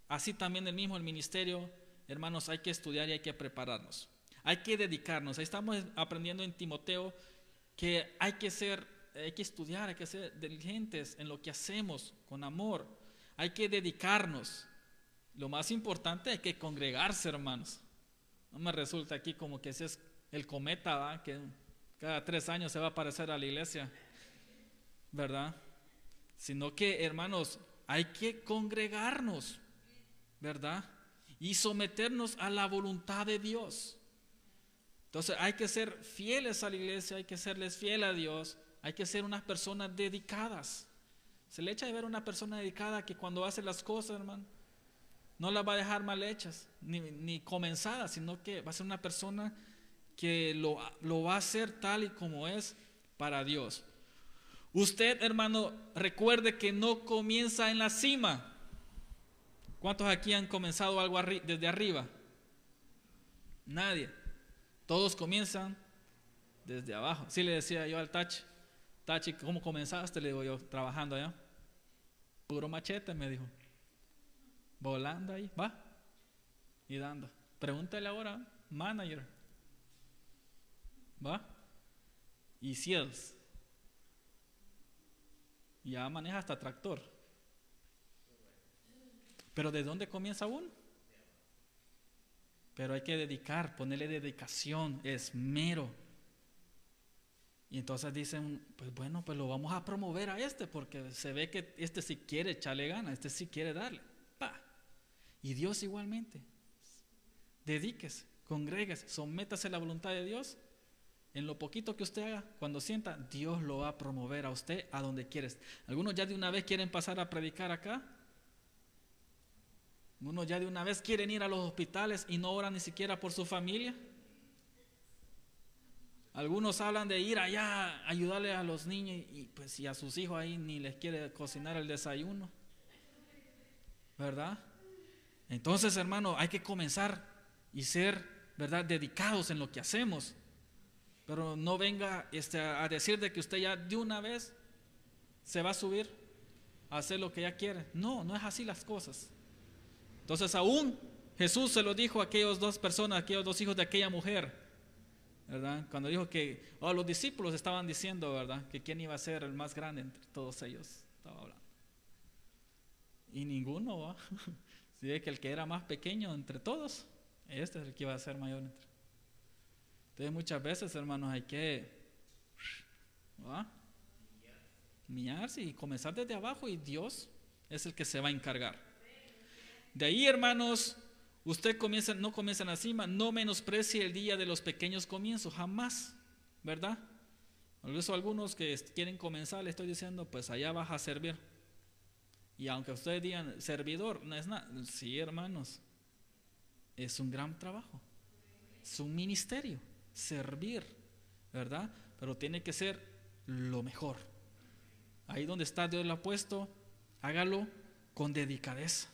Speaker 1: Así también el mismo el ministerio, hermanos, hay que estudiar y hay que prepararnos. Hay que dedicarnos. Ahí estamos aprendiendo en Timoteo que hay que ser, hay que estudiar, hay que ser diligentes en lo que hacemos con amor. Hay que dedicarnos. Lo más importante hay que congregarse, hermanos. No me resulta aquí como que ese es el cometa, que cada tres años se va a aparecer a la iglesia, ¿verdad? Sino que, hermanos, hay que congregarnos, ¿verdad? Y someternos a la voluntad de Dios. Entonces hay que ser fieles a la iglesia, hay que serles fiel a Dios, hay que ser unas personas dedicadas. Se le echa de ver una persona dedicada que cuando hace las cosas, hermano, no las va a dejar mal hechas, ni, ni comenzadas, sino que va a ser una persona que lo, lo va a hacer tal y como es para Dios. Usted, hermano, recuerde que no comienza en la cima. ¿Cuántos aquí han comenzado algo desde arriba? Nadie. Todos comienzan desde abajo. Sí le decía yo al Tachi, Tachi, ¿cómo comenzaste? Le digo yo, trabajando allá. Puro machete, me dijo volando ahí, va, y dando. Pregúntale ahora, manager, va, y sales. Ya maneja hasta tractor. Pero ¿de dónde comienza uno? Pero hay que dedicar, ponerle dedicación, esmero. Y entonces dicen, pues bueno, pues lo vamos a promover a este porque se ve que este sí quiere echarle gana, este sí quiere darle. Y Dios igualmente. Dedíquese, congréguese, sométase a la voluntad de Dios. En lo poquito que usted haga, cuando sienta, Dios lo va a promover a usted a donde quieres. Algunos ya de una vez quieren pasar a predicar acá. Algunos ya de una vez quieren ir a los hospitales y no oran ni siquiera por su familia. Algunos hablan de ir allá a ayudarle a los niños y pues y a sus hijos ahí ni les quiere cocinar el desayuno. ¿Verdad? Entonces, hermano, hay que comenzar y ser, ¿verdad?, dedicados en lo que hacemos. Pero no venga este, a decir de que usted ya de una vez se va a subir a hacer lo que ya quiere. No, no es así las cosas. Entonces, aún Jesús se lo dijo a aquellos dos personas, a aquellos dos hijos de aquella mujer, Cuando dijo que oh, los discípulos estaban diciendo, ¿verdad?, que quién iba a ser el más grande entre todos ellos. Estaba hablando. Y ninguno, ¿va? Si ve que el que era más pequeño entre todos, este es el que iba a ser mayor entre. Entonces muchas veces, hermanos, hay que ¿va? y comenzar desde abajo y Dios es el que se va a encargar. De ahí, hermanos, usted comienza, no comienza en la cima, no menosprecie el día de los pequeños comienzos, jamás, ¿verdad? Eso algunos que quieren comenzar, le estoy diciendo, pues allá vas a servir. Y aunque ustedes digan, servidor, no es nada. Sí, hermanos, es un gran trabajo. Es un ministerio, servir, ¿verdad? Pero tiene que ser lo mejor. Ahí donde está Dios lo ha puesto, hágalo con dedicadeza.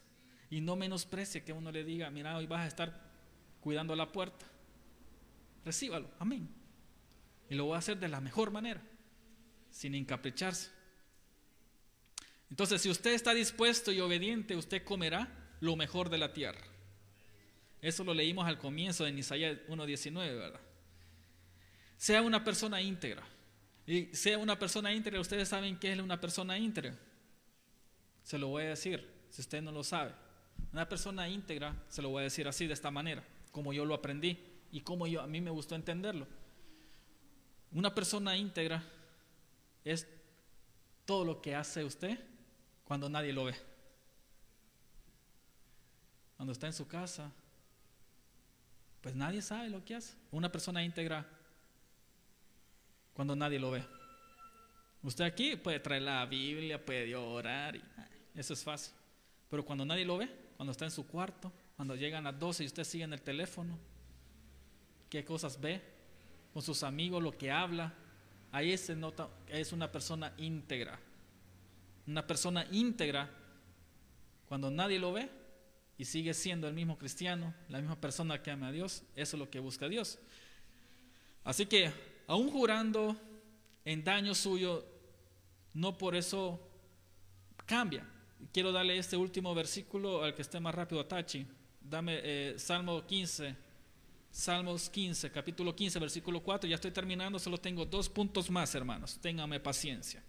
Speaker 1: Y no menosprecie que uno le diga, mira, hoy vas a estar cuidando la puerta. Recíbalo, amén. Y lo voy a hacer de la mejor manera, sin encapricharse. Entonces, si usted está dispuesto y obediente, usted comerá lo mejor de la tierra. Eso lo leímos al comienzo en Isaías 1.19, ¿verdad? Sea una persona íntegra. Y sea una persona íntegra, ustedes saben qué es una persona íntegra. Se lo voy a decir, si usted no lo sabe. Una persona íntegra, se lo voy a decir así, de esta manera, como yo lo aprendí y como yo, a mí me gustó entenderlo. Una persona íntegra es todo lo que hace usted cuando nadie lo ve. Cuando está en su casa, pues nadie sabe lo que hace. Una persona íntegra cuando nadie lo ve. Usted aquí puede traer la Biblia, puede orar, y eso es fácil. Pero cuando nadie lo ve, cuando está en su cuarto, cuando llegan las 12 y usted sigue en el teléfono, qué cosas ve, con sus amigos, lo que habla, ahí se nota es una persona íntegra. Una persona íntegra, cuando nadie lo ve y sigue siendo el mismo cristiano, la misma persona que ama a Dios, eso es lo que busca Dios. Así que, aún jurando en daño suyo, no por eso cambia. Quiero darle este último versículo al que esté más rápido, Tachi. Dame eh, Salmo 15, Salmos 15, capítulo 15, versículo 4. Ya estoy terminando, solo tengo dos puntos más, hermanos. Téngame paciencia.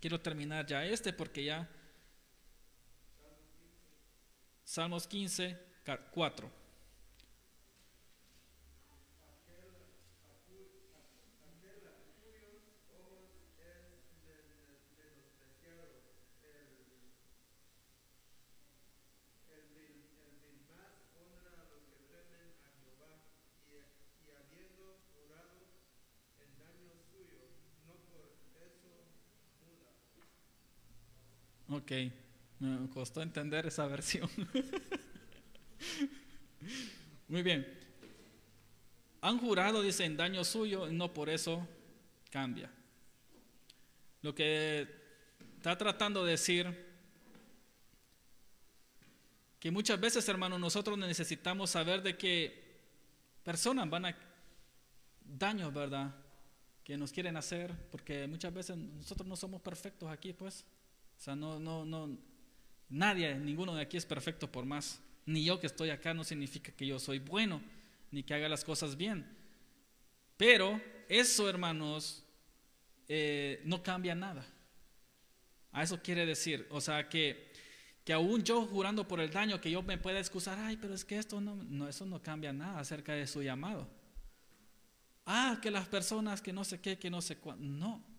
Speaker 1: Quiero terminar ya este porque ya... Salmos 15, 4. Me costó entender esa versión. Muy bien. Han jurado, dice, en daño suyo, y no por eso cambia. Lo que está tratando de decir, que muchas veces, hermanos, nosotros necesitamos saber de que personas van a daños, ¿verdad? Que nos quieren hacer, porque muchas veces nosotros no somos perfectos aquí, pues. O sea, no, no, no, nadie, ninguno de aquí es perfecto por más. Ni yo que estoy acá no significa que yo soy bueno, ni que haga las cosas bien. Pero eso, hermanos, eh, no cambia nada. A eso quiere decir, o sea, que, que aún yo jurando por el daño, que yo me pueda excusar, ay, pero es que esto no, no, eso no cambia nada acerca de su llamado. Ah, que las personas que no sé qué, que no sé cuándo. No,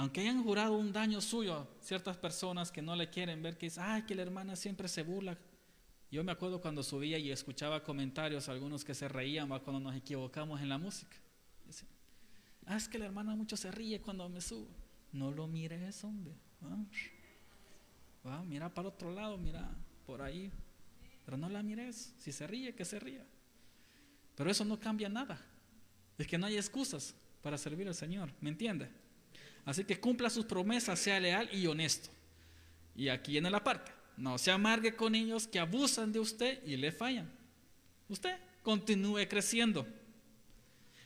Speaker 1: aunque hayan jurado un daño suyo, ciertas personas que no le quieren ver, que dicen, ay, que la hermana siempre se burla. Yo me acuerdo cuando subía y escuchaba comentarios, algunos que se reían cuando nos equivocamos en la música. ah, es que la hermana mucho se ríe cuando me subo. No lo mires, hombre. Va, mira para otro lado, mira por ahí. Pero no la mires. Si se ríe, que se ría. Pero eso no cambia nada. Es que no hay excusas para servir al Señor. ¿Me entiende? Así que cumpla sus promesas, sea leal y honesto. Y aquí viene la parte. No se amargue con ellos que abusan de usted y le fallan. Usted continúe creciendo.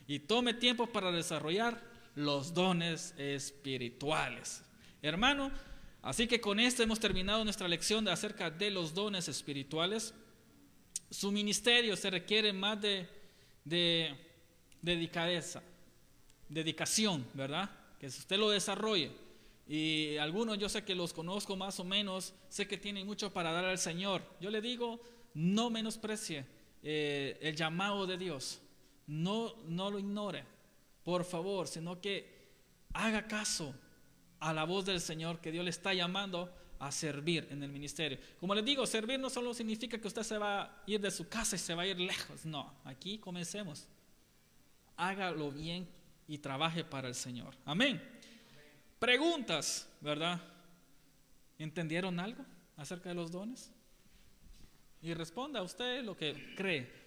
Speaker 1: Y tome tiempo para desarrollar los dones espirituales. Hermano, así que con esto hemos terminado nuestra lección de acerca de los dones espirituales. Su ministerio se requiere más de, dedicación, ¿verdad? Que usted lo desarrolle. Y algunos yo sé que los conozco más o menos, sé que tienen mucho para dar al Señor. Yo le digo, no menosprecie eh, el llamado de Dios, no, no lo ignore, por favor, sino que haga caso a la voz del Señor, que Dios le está llamando a servir en el ministerio. Como les digo, servir no solo significa que usted se va a ir de su casa y se va a ir lejos. No, aquí comencemos. Hágalo bien y trabaje para el Señor. Amén. Preguntas, ¿verdad? ¿Entendieron algo acerca de los dones? Y responda a usted lo que cree.